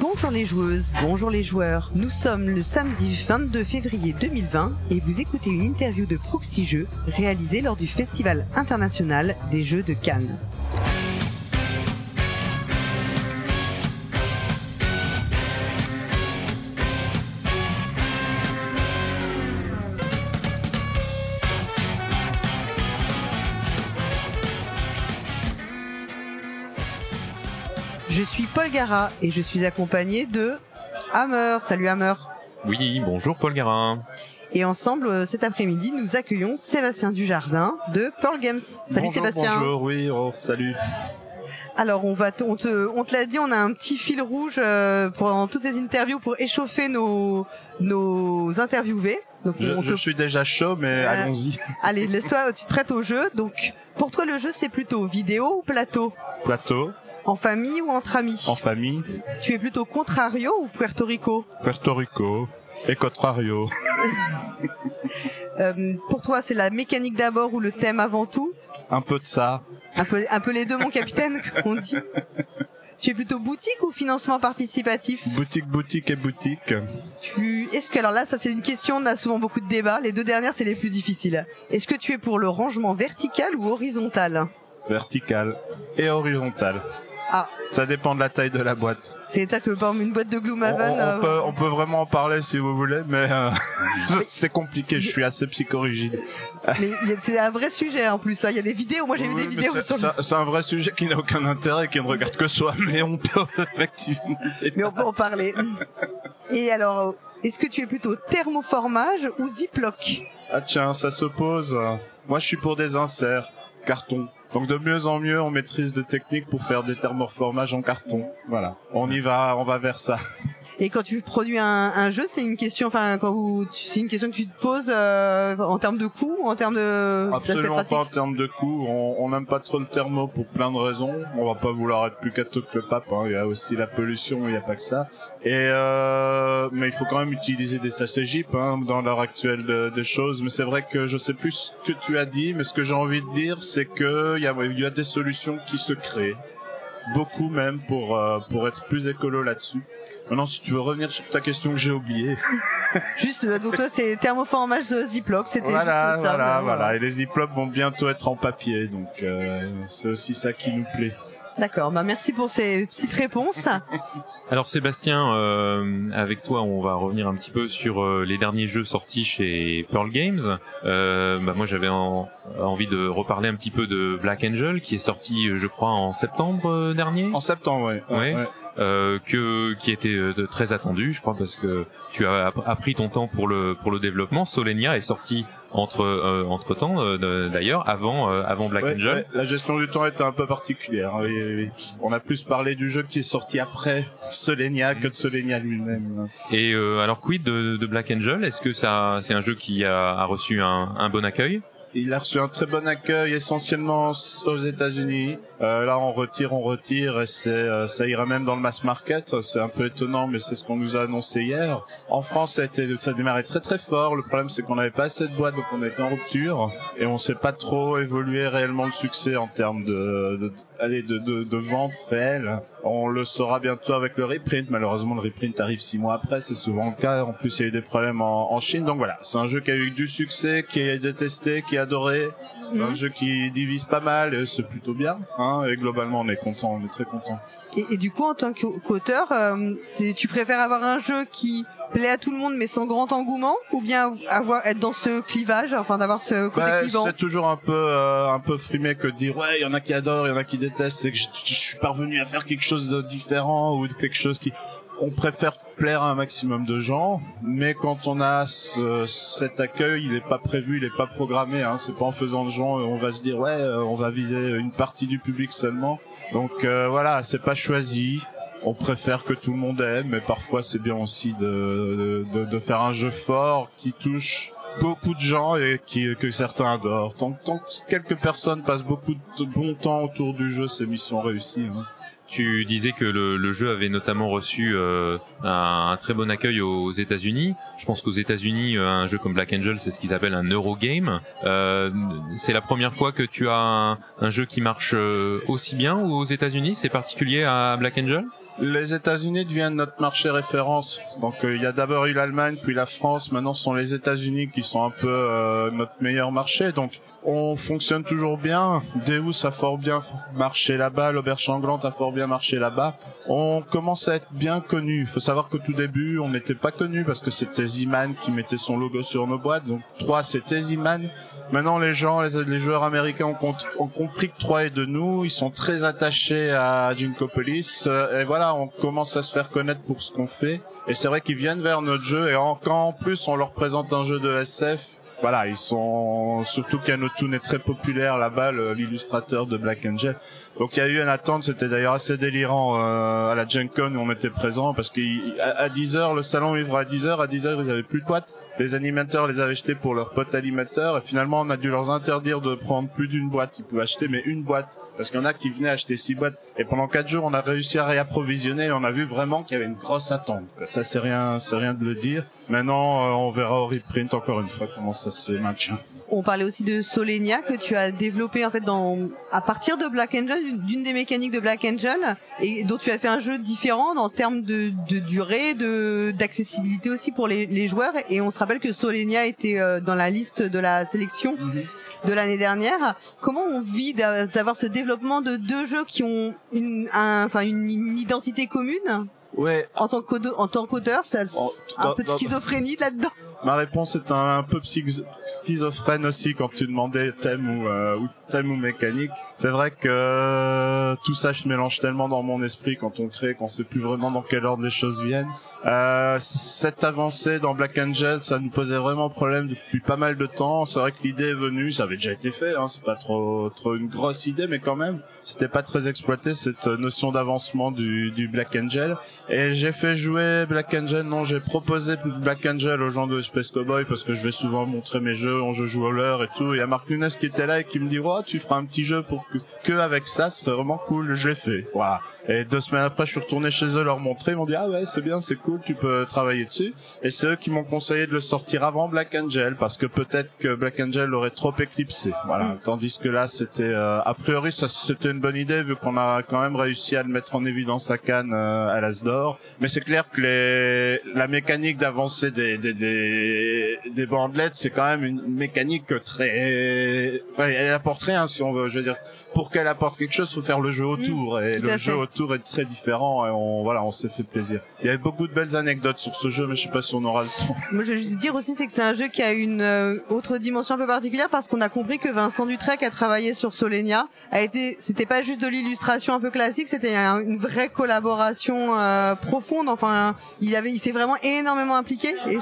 Bonjour les joueuses, bonjour les joueurs. Nous sommes le samedi 22 février 2020 et vous écoutez une interview de Proxy Jeux réalisée lors du Festival international des Jeux de Cannes. Gara et je suis accompagné de Hammer. Salut Hammer. Oui, bonjour Paul Garin. Et ensemble, euh, cet après-midi, nous accueillons Sébastien Dujardin de Pearl Games. Salut bonjour, Sébastien. Bonjour, oui, oh, salut. Alors, on va, te, on te, on te l'a dit, on a un petit fil rouge euh, pendant toutes ces interviews pour échauffer nos, nos interviewés. Donc, Je, on je te- suis déjà chaud, mais Euh, allons-y. Allez, laisse-toi, tu te prêtes au jeu. Donc, pour toi, le jeu, c'est plutôt vidéo ou plateau? Plateau, En famille ou entre amis? En famille, Tu es plutôt contrario ou Puerto Rico? Puerto Rico et Contrario. Euh, Pour toi, c'est la mécanique d'abord ou le thème avant tout? Un peu de ça. un peu, un peu les deux, mon capitaine, on dit. Tu es plutôt boutique ou financement participatif? Boutique, boutique et boutique. Tu est-ce que alors là ça c'est une question on a souvent beaucoup de débats les deux dernières c'est les plus difficiles. Est-ce que tu es pour le rangement vertical ou horizontal? Verticale et horizontale. Ah. Ça dépend de la taille de la boîte. C'est-à-dire que par une boîte de Gloomhaven on- on euh, peut, on peut vraiment en parler si vous voulez, mais euh, c'est compliqué. Je suis assez psychorigide. mais il y a- c'est un vrai sujet en plus. hein. Il y a des vidéos. Moi j'ai vu des vidéos sur. C'est un vrai sujet qui n'a aucun intérêt, qui ne regarde que soi, mais on peut effectivement. Mais on peut en parler. Et alors est-ce que tu es plutôt thermoformage ou ziploc? Ah tiens, ça s'oppose. Moi, je suis pour des inserts, carton. Donc de mieux en mieux, on maîtrise des techniques pour faire des thermoformages en carton. Voilà, on y va, on va vers ça. Et quand tu produis un, un jeu, c'est une question, enfin, quand c'est une question que tu te poses euh, en termes de coût, en termes de Absolument pas en termes de coût. On n'aime pas trop le thermo pour plein de raisons. On va pas vouloir être plus catho que le pape. hein. Il y a aussi la pollution, il n'y a pas que ça. Et euh, mais il faut quand même utiliser des sachets Jeep hein, dans l'heure actuelle de- des choses. Mais c'est vrai que je sais plus ce que tu as dit, mais ce que j'ai envie de dire, c'est que il y a, y a des solutions qui se créent. Beaucoup même pour euh, pour être plus écolo là-dessus. Maintenant, si tu veux revenir sur ta question que j'ai oubliée. Juste, euh, donc toi, c'est thermoformage ziploc, c'était Voilà, juste ça. voilà, ben, voilà. Et les ziplocs vont bientôt être en papier, donc euh, c'est aussi ça qui nous plaît. D'accord, bah merci pour ces petites réponses. Alors Sébastien, euh, avec toi, on va revenir un petit peu sur euh, les derniers jeux sortis chez Pearl Games. Euh, bah, moi, j'avais en- envie de reparler un petit peu de Black Angel, qui est sorti, je crois, en septembre euh, dernier. En septembre, ouais. Ouais. Euh, que qui était euh, très attendu, je crois, parce que tu as app- appris ton temps pour le pour le développement. Solenia est sorti entre euh, entre temps, d'ailleurs, avant euh, avant Black Ouais, Angel. ouais, la gestion du temps était un peu particulière. hein, oui, oui. On a plus parlé du jeu qui est sorti après Solenia que de Solenia lui-même. Et euh, alors quid de, de Black Angel? Est-ce que ça c'est un jeu qui a, a reçu un, un bon accueil? Il a reçu un très bon accueil, essentiellement aux États-Unis. Euh, là, on retire, on retire, et euh, ça ira même dans le mass market. C'est un peu étonnant, mais c'est ce qu'on nous a annoncé hier. En France, ça a été, ça a démarré très très fort. Le problème, c'est qu'on n'avait pas assez de boîtes, donc on était en rupture, et on sait pas trop évoluer réellement le succès en termes de, de allez, de, de, de vente réelle. On le saura bientôt avec le reprint. Malheureusement, le reprint arrive six mois après. C'est souvent le cas. En plus, il y a eu des problèmes en, en Chine. Donc voilà, c'est un jeu qui a eu du succès, qui est détesté, qui est adoré. C'est un jeu qui divise pas mal et c'est plutôt bien. Hein, et globalement, on est content, on est très content. Et, et du coup, en tant qu'au- qu'auteur, euh, tu préfères avoir un jeu qui plaît à tout le monde mais sans grand engouement, ou bien avoir être dans ce clivage, enfin d'avoir ce côté Bah, clivant. c'est toujours un peu euh, un peu frimé que de dire ouais, il y en a qui adorent, il y en a qui détestent. C'est que je, je suis parvenu à faire quelque chose de différent ou quelque chose qui on préfère plaire à un maximum de gens, mais quand on a ce- cet accueil, il est pas prévu, il est pas programmé. Hein, c'est pas en faisant de gens, on va se dire ouais, euh, on va viser une partie du public seulement. Donc euh, voilà, c'est pas choisi. On préfère que tout le monde aime, mais parfois c'est bien aussi de, de, de, de faire un jeu fort qui touche beaucoup de gens et qui, que certains adorent. Tant, tant que quelques personnes passent beaucoup de bon temps autour du jeu, c'est mission réussie. Hein. Tu disais que le, le jeu avait notamment reçu euh, un, très bon accueil aux États-Unis. Je pense qu'aux États-Unis, euh, un jeu comme Black Angel, c'est ce qu'ils appellent un Eurogame. Euh, c'est la première fois que tu as un, un jeu qui marche euh, aussi bien aux États-Unis. C'est particulier à Black Angel? Les États-Unis deviennent notre marché référence. Donc euh, il y a d'abord eu l'Allemagne, puis la France. Maintenant, ce sont les États-Unis qui sont un peu euh, notre meilleur marché. Donc on fonctionne toujours bien. Deus a fort bien marché là-bas, l'Auberge Changlante a fort bien marché là-bas. On commence à être bien connu. Il faut savoir qu'au tout début, on n'était pas connu parce que c'était Ziman qui mettait son logo sur nos boîtes. Donc 3 c'était Ziman. Maintenant, les gens, les, joueurs américains ont, compris que 3 est de nous. Ils sont très attachés à Jinkopolis. Euh, et voilà, on commence à se faire connaître pour ce qu'on fait. Et c'est vrai qu'ils viennent vers notre jeu. Et quand en plus on leur présente un jeu de SF, voilà, ils sont surtout qu'Anotun est très populaire là-bas, l'illustrateur de Black Angel. Donc il y a eu une attente, c'était d'ailleurs assez délirant euh, à la Gen où on était présent parce qu'à à 10h le salon ouvre à 10h, à 10h ils avaient plus de boîtes. Les animateurs les avaient achetés pour leurs potes animateurs et finalement on a dû leur interdire de prendre plus d'une boîte. Ils pouvaient acheter mais une boîte parce qu'il y en a qui venaient acheter six boîtes et pendant quatre jours on a réussi à réapprovisionner et on a vu vraiment qu'il y avait une grosse attente. Ça c'est rien, c'est rien de le dire. Maintenant euh, on verra au reprint encore une fois comment ça se maintient. On parlait aussi de Solenia que tu as développé en fait dans à partir de Black Angel, d'une des mécaniques de Black Angel et dont tu as fait un jeu différent en termes de, de durée, de d'accessibilité aussi pour les, les, joueurs. Et on se rappelle que Solenia était euh, dans la liste de la sélection. De l'année dernière. Comment on vit d'avoir ce développement de deux jeux qui ont une, enfin une, identité commune? Ouais. En tant qu'auteur, en tant qu'auteur, ça, un peu de schizophrénie là-dedans. Ma réponse est un, peu schizophrène aussi quand tu demandais thème ou, euh, thème ou mécanique. C'est vrai que euh, tout ça se mélange tellement dans mon esprit quand on crée qu'on sait plus vraiment dans quel ordre les choses viennent. Euh, cette avancée dans Black Angel, ça nous posait vraiment problème depuis pas mal de temps. C'est vrai que l'idée est venue, ça avait déjà été fait, hein, c'est pas trop trop une grosse idée, mais quand même, c'était pas très exploité cette notion d'avancement du, du Black Angel. Et j'ai fait jouer Black Angel, non, j'ai proposé Black Angel aux gens de Space Cowboy parce que je vais souvent montrer mes jeux, on joue au leur et tout. Il y a Marc Nunes qui était là et qui me dit, oh, tu feras un petit jeu pour que, que avec ça, ce serait vraiment cool. Je l'ai fait, voilà. Et deux semaines après, je suis retourné chez eux leur montrer, ils m'ont dit, ah ouais, c'est bien, c'est cool tu peux travailler dessus. Et c'est eux qui m'ont conseillé de le sortir avant Black Angel parce que peut-être que Black Angel aurait trop éclipsé. Voilà. Mm. Tandis que là, c'était euh, a priori, ça c'était une bonne idée vu qu'on a quand même réussi à le mettre en évidence à Cannes euh, à l'Asdor. Mais c'est clair que les la mécanique d'avancer des des des, des bandelettes, c'est quand même une mécanique très enfin, elle apporte rien si on veut. Je veux dire pour qu'elle apporte quelque chose, faut faire le jeu autour. et le jeu autour est très différent. Et on, voilà, on s'est fait plaisir. Il y avait beaucoup de belles anecdotes sur ce jeu, mais je sais pas si on aura. Moi, je vais juste dire aussi, c'est que c'est un jeu qui a une euh, autre dimension un peu particulière parce qu'on a compris que Vincent Dutrec a travaillé sur Solenia. A été, c'était pas juste de l'illustration un peu classique, c'était une vraie collaboration euh, profonde. Enfin, il avait, il s'est vraiment énormément impliqué et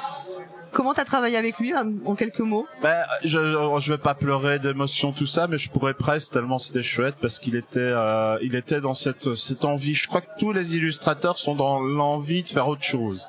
Comment t'as travaillé avec lui en quelques mots? Ben, je, je vais pas pleurer d'émotion tout ça, mais je pourrais presque tellement c'était chouette parce qu'il était, euh, il était dans cette cette envie. Je crois que tous les illustrateurs sont dans l'envie de faire autre chose.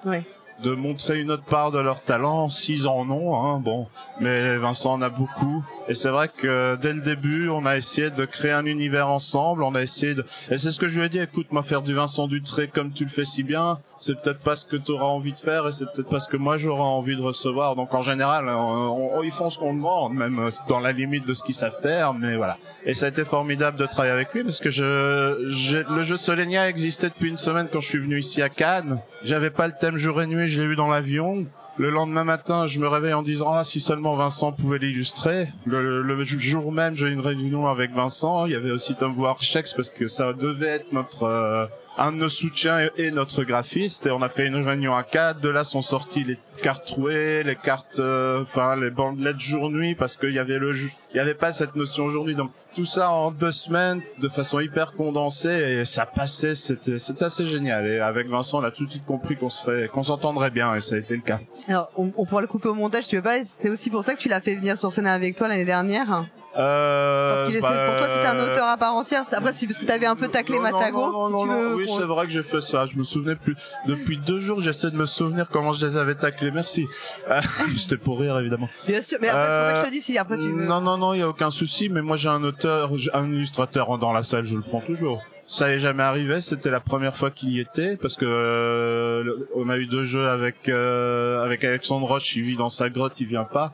De montrer une autre part de leur talent, s'ils en ont, hein, bon. Mais Vincent en a beaucoup. Et c'est vrai que dès le début, on a essayé de créer un univers ensemble, on a essayé de... Et c'est ce que je lui ai dit, écoute, moi faire du Vincent Dutré comme tu le fais si bien, c'est peut-être pas ce que tu auras envie de faire et c'est peut-être pas ce que moi j'aurai envie de recevoir. Donc en général, on, ils font ce qu'on demande, même dans la limite de ce qu'ils savent faire, mais voilà. Et ça a été formidable de travailler avec lui parce que je, le jeu Solenia existait depuis une semaine quand je suis venu ici à Cannes. J'avais pas le thème jour et nuit, je l'ai eu dans l'avion. Le lendemain matin, je me réveille en disant ah si seulement Vincent pouvait l'illustrer. Le, jour même, j'ai une réunion avec Vincent. Il y avait aussi Tom Warchex parce que ça devait être notre euh, un de nos soutiens et, notre graphiste. Et on a fait une réunion à quatre. De là sont sortis les cartes trouées, les cartes, euh, enfin les bandelettes jour-nuit parce qu'il y avait le, il y avait pas cette notion. Donc tout ça en deux semaines de façon hyper condensée et ça passait, c'était c'était assez génial. Et avec Vincent, on a tout de suite compris qu'on serait qu'on s'entendrait bien et ça a été le cas. Alors on, on pourra le couper au montage, tu veux pas? C'est aussi pour ça que tu l'as fait venir sur scène avec toi l'année dernière? Euh, parce qu'il bah, pour toi c'était un auteur à part entière. Après c'est parce que t'avais un peu taclé Matago. Non, non, oui c'est vrai que j'ai fait ça. Je me souvenais plus. Depuis deux jours j'essaie de me souvenir comment je les avais taclés. Merci. Euh, C'était pour rire évidemment. Bien sûr. Mais après c'est pour ça que je te dis si après tu veux. Non non non il y a aucun souci. Mais moi j'ai un auteur, un illustrateur dans la salle. Je le prends toujours. Ça est jamais arrivé. C'était la première fois qu'il y était parce que euh, on a eu deux jeux avec euh, avec Alexandre Roche. Il vit dans sa grotte, il vient pas.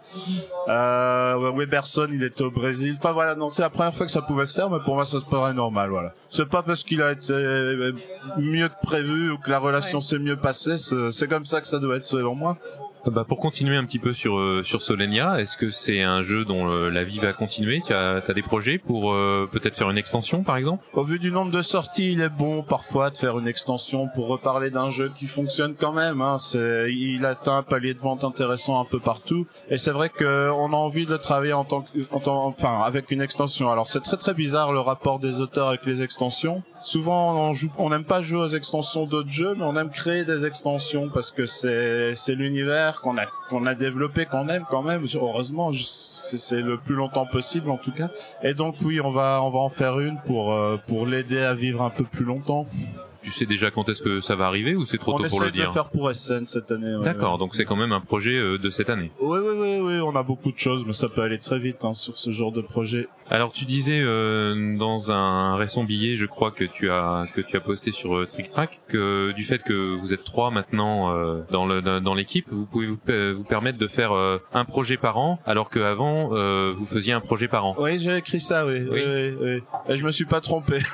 Euh, Weberson, il était au Brésil. Enfin voilà, non, c'est la première fois que ça pouvait se faire, mais pour moi ça se paraît normal. Voilà. C'est pas parce qu'il a été mieux que prévu ou que la relation s'est mieux passée. C'est comme ça que ça doit être selon moi. Bah pour continuer un petit peu sur euh, sur Solenia, est-ce que c'est un jeu dont euh, la vie va continuer? Tu as, as, des projets pour euh, peut-être faire une extension par exemple? Au vu du nombre de sorties, il est bon parfois de faire une extension pour reparler d'un jeu qui fonctionne quand même. Hein. Il atteint un palier de vente intéressant un peu partout. Et c'est vrai qu'on a envie de travailler en tant que, en tant, enfin avec une extension. Alors c'est très très bizarre le rapport des auteurs avec les extensions. Souvent on n'aime pas jouer aux extensions d'autres jeux, mais on aime créer des extensions parce que c'est l'univers qu'on a a développé qu'on aime quand même. Heureusement c'est le plus longtemps possible en tout cas. Et donc oui on va on va en faire une pour euh, pour l'aider à vivre un peu plus longtemps tu sais déjà quand est-ce que ça va arriver ou c'est trop tôt pour le dire On essaie de faire pour SN cette année. D'accord, donc c'est quand même un projet euh, de cette année. Oui, oui, oui, oui, on a beaucoup de choses, mais ça peut aller très vite hein, sur ce genre de projet. Alors tu disais euh, dans un récent billet, je crois que tu as que tu as posté sur euh, TrickTrack que du fait que vous êtes trois maintenant euh, dans le dans l'équipe, vous pouvez vous, euh, vous, permettre de faire un projet par an, alors qu'avant vous faisiez un projet par an. Oui, j'ai écrit ça, oui. Oui, oui, oui. Et je me suis pas trompé.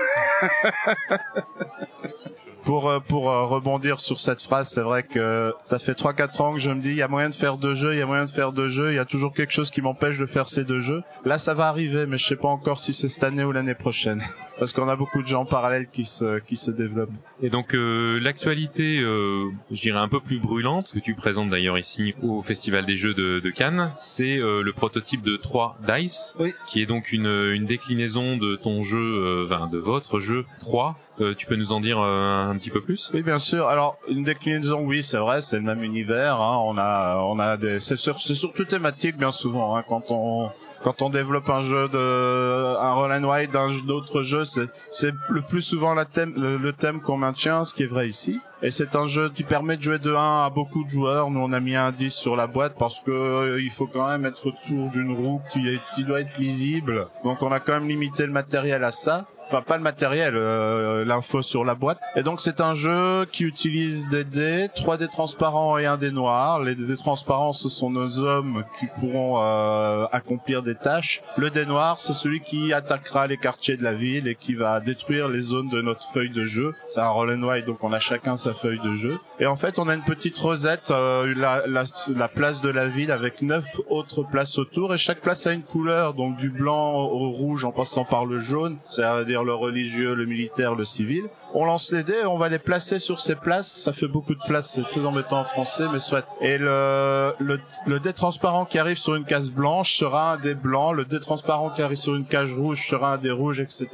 pour euh, pour euh, rebondir sur cette phrase, c'est vrai que ça fait 3 4 ans que je me dis il y a moyen de faire deux jeux, il y a moyen de faire deux jeux, il y a toujours quelque chose qui m'empêche de faire ces deux jeux. Là, ça va arriver, mais je sais pas encore si c'est cette année ou l'année prochaine parce qu'on a beaucoup de gens parallèles qui se qui se développent. Et donc euh, l'actualité, euh, je dirais un peu plus brûlante que tu présentes d'ailleurs ici au Festival des Jeux de, de Cannes, c'est euh, le prototype de 3 Dice, oui. qui est donc une, une déclinaison de ton jeu, enfin de votre jeu 3 euh, tu peux nous en dire euh, un petit peu plus? Oui, bien sûr. Alors, une déclinaison, oui, c'est vrai, c'est le même univers. Hein. On a, on a des, c'est, sur, c'est surtout thématique bien souvent. Hein. Quand on, quand on développe un jeu de, un roll and ride, d'un autre jeu, c'est, c'est le plus souvent la thème, le, thème qu'on maintient, ce qui est vrai ici. Et c'est un jeu qui permet de jouer de 1 à beaucoup de joueurs. Nous, on a mis un 10 sur la boîte parce que euh, il faut quand même être autour d'une roue qui, est, qui doit être lisible. Donc, on a quand même limité le matériel à ça enfin pas le matériel, euh, l'info sur la boîte. Et donc c'est un jeu qui utilise des dés, trois dés transparents et un dé noir. Les dés transparents ce sont nos hommes qui pourront euh, accomplir des tâches. Le dé noir c'est celui qui attaquera les quartiers de la ville et qui va détruire les zones de notre feuille de jeu. C'est un roll and white donc on a chacun sa feuille de jeu. Et en fait on a une petite rosette, euh, la, la, la place de la ville avec neuf autres places autour et chaque place a une couleur donc du blanc au rouge en passant par le jaune. C'est-à-dire le religieux, le militaire, le civil. On lance les dés, on va les placer sur ces places. Ça fait beaucoup de place, c'est très embêtant en français, mais soit. Et le, le, le dé transparent qui arrive sur une case blanche sera un dé blanc. Le dé transparent qui arrive sur une case rouge sera un dé rouge, etc.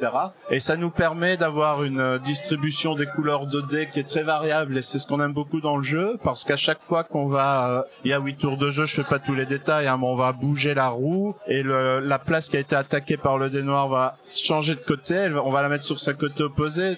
Et ça nous permet d'avoir une distribution des couleurs de dés qui est très variable. Et c'est ce qu'on aime beaucoup dans le jeu, parce qu'à chaque fois qu'on va, euh, il y a huit tours de jeu, je fais pas tous les détails, hein, mais on va bouger la roue et le, la place qui a été attaquée par le dé noir va changer de côté on va la mettre sur sa côté opposée,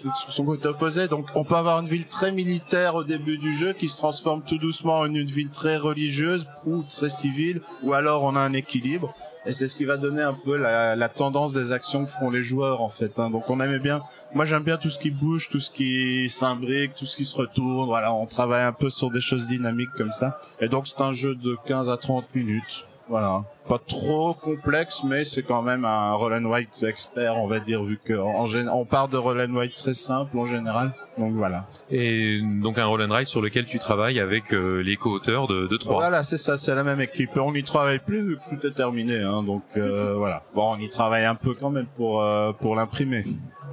Donc on peut avoir une ville très militaire au début du jeu qui se transforme tout doucement en une ville très religieuse ou très civile, ou alors on a un équilibre. Et c'est ce qui va donner un peu la, la, tendance des actions que font les joueurs en fait. Hein. Donc on aimait bien. Moi j'aime bien tout ce qui bouge, tout ce qui s'imbrique, tout ce qui se retourne. Voilà, on travaille un peu sur des choses dynamiques comme ça. Et donc c'est un jeu de 15 à 30 minutes. Voilà. Pas trop complexe, mais c'est quand même un roll and white expert, on va dire, vu que en, on part de roll and white très simple en général. Donc voilà. Et donc un roll and ride sur lequel tu travailles avec euh, les co-auteurs de, de 3. Voilà, c'est ça, c'est la même équipe. On n'y travaille plus vu que tout est terminé, hein, donc euh, voilà. Bon, on y travaille un peu quand même pour euh, pour l'imprimer.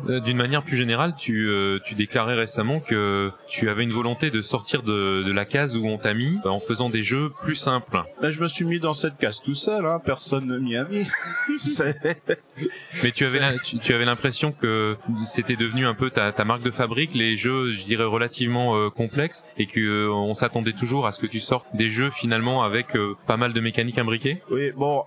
Euh, d'une manière plus générale, tu, euh, tu déclarais récemment que tu avais une volonté de sortir de, de la case où on t'a mis en faisant des jeux plus simples. Ben, je me suis mis dans cette case tout seul, hein. personne ne m'y a mis. Mais tu avais, tu, avais l'impression que c'était devenu un peu ta, ta marque de fabrique, les jeux, je dirais, relativement euh, complexes, et que on s'attendait toujours à ce que tu sortes des jeux finalement avec pas mal de mécaniques imbriquées. Oui, bon,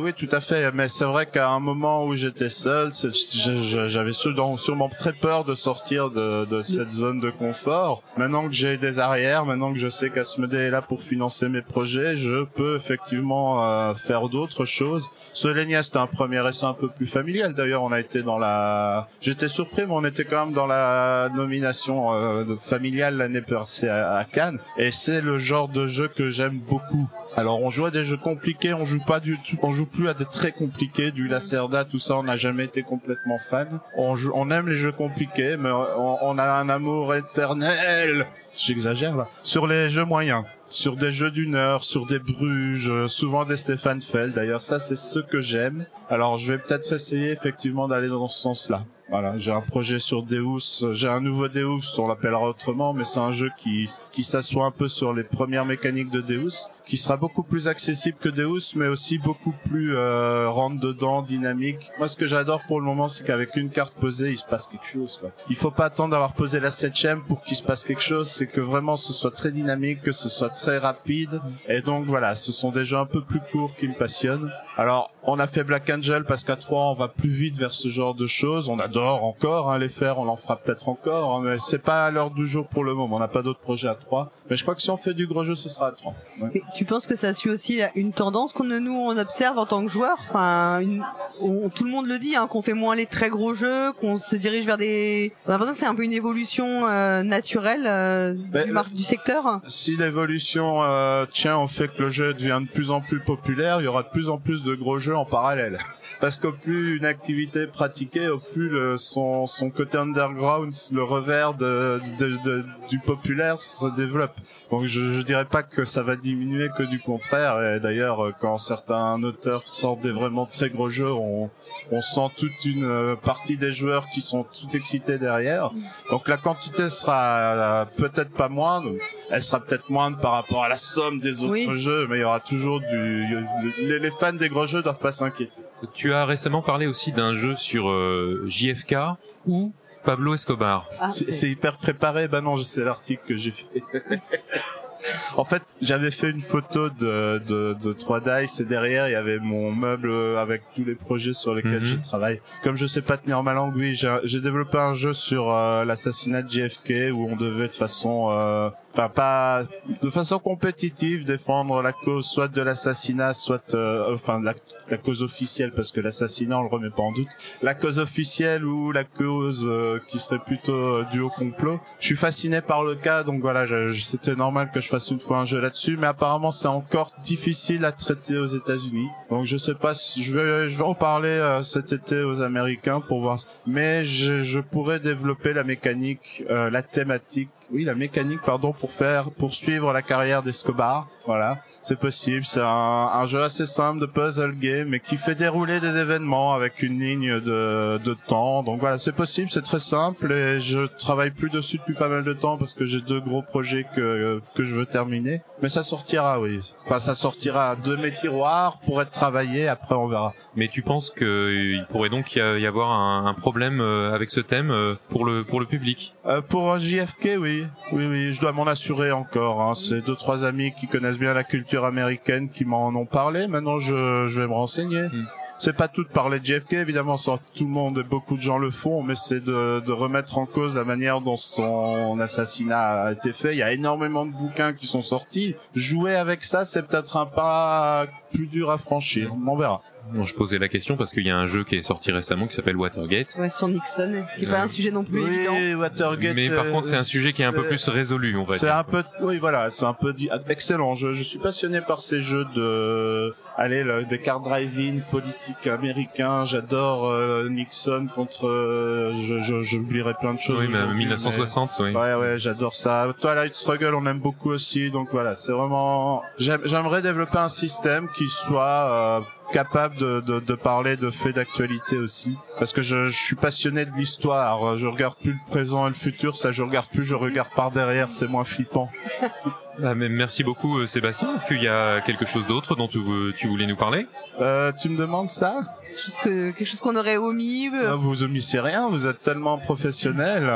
oui, tout à fait. Mais c'est vrai qu'à un moment où j'étais seul, j'avais sûrement très peur de sortir de, de cette zone de confort. Maintenant que j'ai des arrières, maintenant que je sais qu'Asmodee est là pour financer mes projets, je peux effectivement euh, faire d'autres choses. Solenia, c'était un premier essai un peu plus familial. D'ailleurs, on a été dans la... J'étais surpris, mais on était quand même dans la nomination euh, familiale l'année passée à, à Cannes. Et c'est le genre de jeu que j'aime beaucoup. Alors on joue à des jeux compliqués, on joue pas du tout, on joue plus à des très compliqués, du Lacerda, tout ça, on n'a jamais été complètement fan. On joue, on aime les jeux compliqués, mais on, on a un amour éternel. J'exagère là. Sur les jeux moyens, sur des jeux d'une heure, sur des Bruges, souvent des Stéphane Feld. D'ailleurs, ça c'est ce que j'aime. Alors je vais peut-être essayer effectivement d'aller dans ce sens-là. Voilà, j'ai un projet sur Deus, j'ai un nouveau Deus, on l'appellera autrement, mais c'est un jeu qui qui s'assoit un peu sur les premières mécaniques de Deus, qui sera beaucoup plus accessible que Deus, mais aussi beaucoup plus euh, rentre dedans, dynamique. Moi, ce que j'adore pour le moment, c'est qu'avec une carte posée, il se passe quelque chose. Quoi. Il faut pas attendre d'avoir posé la septième pour qu'il se passe quelque chose. C'est que vraiment, ce soit très dynamique, que ce soit très rapide. Et donc voilà, ce sont des jeux un peu plus courts qui me passionnent. Alors, on a fait Black Angel parce qu'à 3 on va plus vite vers ce genre de choses. On adore encore hein, les faire, on en fera peut-être encore, hein, mais c'est pas à l'heure du jour pour le moment. On n'a pas d'autres projets à 3. Mais je crois que si on fait du gros jeu, ce sera à 3. Ouais. Et tu penses que ça suit aussi une tendance qu'on nous on observe en tant que joueur Enfin, une, on, tout le monde le dit, hein, qu'on fait moins les très gros jeux, qu'on se dirige vers des. On a l'impression que c'est un peu une évolution euh, naturelle euh, Ben, du, mar- du secteur. Si l'évolution euh, tient au fait que le jeu devient de plus en plus populaire, il y aura de plus en plus de gros jeux en parallèle. Parce qu'au plus une activité pratiquée, au plus le, son, son côté underground, le revers de, de, de- du populaire se développe. Donc je, je dirais pas que ça va diminuer que du contraire. Et d'ailleurs, euh, quand certains auteurs sortent des vraiment très gros jeux, on, on sent toute une euh, partie des joueurs qui sont tout excités derrière. Donc la quantité sera euh, peut-être pas moindre, elle sera peut-être moindre par rapport à la somme des autres Oui. jeux, mais il y aura toujours du. Les, les fans des gros jeux doivent pas s'inquiéter. Tu as récemment parlé aussi d'un jeu sur euh, JFK ou Pablo Escobar. Ah, C'est hyper préparé. Bah non, c'est l'article que j'ai fait. En fait, j'avais fait une photo de, de, de 3 Dice et derrière il y avait mon meuble avec tous les projets sur lesquels Mhm. je travaille. Comme je sais pas tenir ma langue, oui, j'ai j'ai développé un jeu sur euh, l'assassinat de JFK où on devait de façon, euh, enfin pas, de façon compétitive défendre la cause soit de l'assassinat, soit, euh, enfin la, la cause officielle parce que l'assassinat on le remet pas en doute, la cause officielle ou la cause euh, qui serait plutôt euh, due au complot. Je suis fasciné par le cas, donc voilà, c'était normal que je fasse une fois un jeu là-dessus, mais apparemment c'est encore difficile à traiter aux États-Unis. Donc je sais pas si je vais, je vais en parler euh, cet été aux Américains pour voir. Mais je, je pourrais développer la mécanique, euh, la thématique, oui la mécanique pardon pour faire poursuivre la carrière d'Escobar. Voilà. C'est possible, c'est un, un jeu assez simple de puzzle game, mais qui fait dérouler des événements avec une ligne de, de temps. Donc voilà, c'est possible, c'est très simple et je travaille plus dessus depuis pas mal de temps parce que j'ai deux gros projets que, que je veux terminer. Mais ça sortira, oui. Enfin, ça sortira de mes tiroirs pour être travaillé, après on verra. Mais tu penses qu'il pourrait donc y avoir un, un problème euh, avec ce thème euh, pour le pour le public? Euh, pour JFK, oui, oui, oui, je dois m'en assurer encore. Hein. C'est deux trois amis qui connaissent bien la culture américaine qui m'en ont parlé. Maintenant, je, je vais me renseigner. Hmm. C'est pas tout de parler de JFK, évidemment, ça, tout le monde et beaucoup de gens le font, mais c'est de, de remettre en cause la manière dont son assassinat a été fait. Il y a énormément de bouquins qui sont sortis. Jouer avec ça, c'est peut-être un pas plus dur à franchir. On verra. Bon, je posais la question parce qu'il y a un jeu qui est sorti récemment qui s'appelle Watergate. Ouais, sur Nixon, qui est pas un sujet non plus évident. Oui, Watergate. Mais par euh, contre, c'est un sujet qui est un peu c'est- plus résolu, on va C'est dire. un peu, oui, voilà, c'est un peu dit, excellent. Je, je suis passionné par ces jeux de, allez, le- des card driving politiques américains. J'adore euh, Nixon contre, euh, je, je, j'oublierai plein de choses. Oui, mais aujourd'hui, 1960, oui. Ouais, ouais, j'adore ça. Twilight Struggle, on aime beaucoup aussi. Donc voilà, c'est vraiment, j'aime- j'aimerais développer un système qui soit euh, capable de, de, de parler de faits d'actualité aussi. Parce que je, je suis passionné de l'histoire. Je regarde plus le présent et le futur. Ça, je regarde plus. Je regarde par derrière. C'est moins flippant. Ah, mais merci beaucoup, euh, Sébastien. Est-ce qu'il y a quelque chose d'autre dont tu, veux- tu voulais nous parler? Euh, tu me demandes ça? Quelque chose que quelque chose qu'on aurait omis euh, Ah, Vous omissez rien, vous êtes tellement professionnel.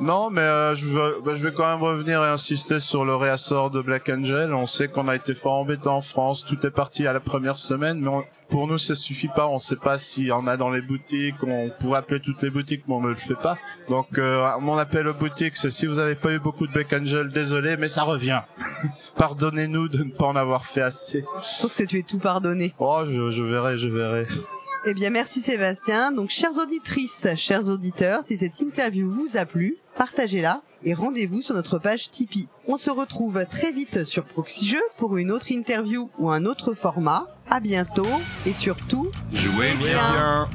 Non, mais euh, je, veux, bah, je vais quand même revenir et insister sur le réassort de Black Angel. On sait qu'on a été fort embêté en France. Tout est parti à la première semaine, mais on- pour nous, ça suffit pas. On sait pas s'il y en a dans les boutiques. On pourrait appeler toutes les boutiques, mais on ne le fait pas. Donc, euh, mon appel aux boutiques, c'est si vous avez pas eu beaucoup de Black Angel, désolé, mais ça revient. Pardonnez-nous de ne pas en avoir fait assez. Je pense que tu es tout pardonné. Oh, je, je verrai, je verrai. Eh bien, merci Sébastien. Donc, chères auditrices, chers auditeurs, si cette interview vous a plu, partagez-la et rendez-vous sur notre page Tipeee. On se retrouve très vite sur Proxy Jeux pour une autre interview ou un autre format. À bientôt et surtout, Jouez bien. Bien.